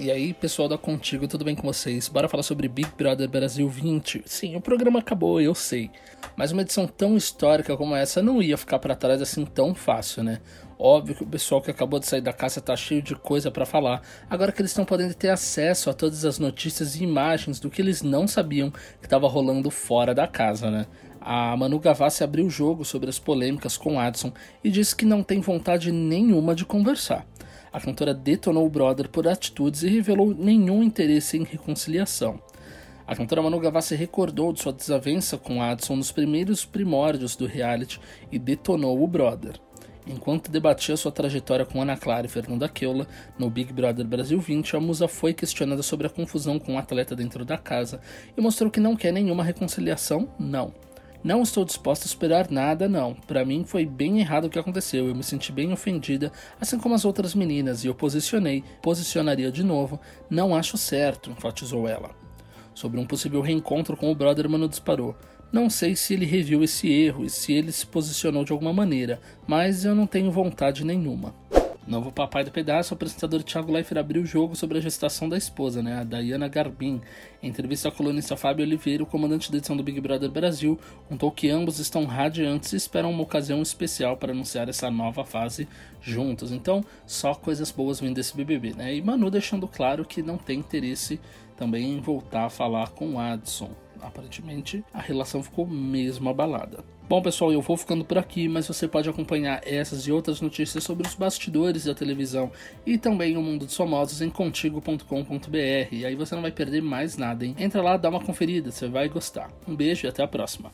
E aí, pessoal da Contigo, tudo bem com vocês? Bora falar sobre Big Brother Brasil 20. Sim, o programa acabou, eu sei. Mas uma edição tão histórica como essa não ia ficar para trás assim tão fácil, né? Óbvio que o pessoal que acabou de sair da casa tá cheio de coisa para falar, agora que eles estão podendo ter acesso a todas as notícias e imagens do que eles não sabiam que estava rolando fora da casa, né? A Manu Gavassi abriu o jogo sobre as polêmicas com Adson e disse que não tem vontade nenhuma de conversar. A cantora detonou o brother por atitudes e revelou nenhum interesse em reconciliação. A cantora Manu Gavassi recordou de sua desavença com Adson nos primeiros primórdios do reality e detonou o brother. Enquanto debatia sua trajetória com Ana Clara e Fernanda Keula no Big Brother Brasil 20, a musa foi questionada sobre a confusão com o atleta dentro da casa e mostrou que não quer nenhuma reconciliação, não. Não estou disposta a esperar nada, não. Para mim foi bem errado o que aconteceu. Eu me senti bem ofendida, assim como as outras meninas, e eu posicionei, posicionaria de novo. Não acho certo, enfatizou ela. Sobre um possível reencontro com o brother, Mano disparou. Não sei se ele reviu esse erro e se ele se posicionou de alguma maneira, mas eu não tenho vontade nenhuma. Novo papai do pedaço, o apresentador Thiago Leifert abriu o jogo sobre a gestação da esposa, né, a Diana Garbin. Em entrevista ao colunista Fábio Oliveira, o comandante da edição do Big Brother Brasil, contou que ambos estão radiantes e esperam uma ocasião especial para anunciar essa nova fase juntos. Então, só coisas boas vindo desse BBB, né? E Manu deixando claro que não tem interesse também em voltar a falar com Adson. Aparentemente, a relação ficou mesmo abalada. Bom, pessoal, eu vou ficando por aqui, mas você pode acompanhar essas e outras notícias sobre os bastidores da televisão e também o mundo dos famosos em contigo.com.br. E aí você não vai perder mais nada, hein? Entra lá, dá uma conferida, você vai gostar. Um beijo e até a próxima.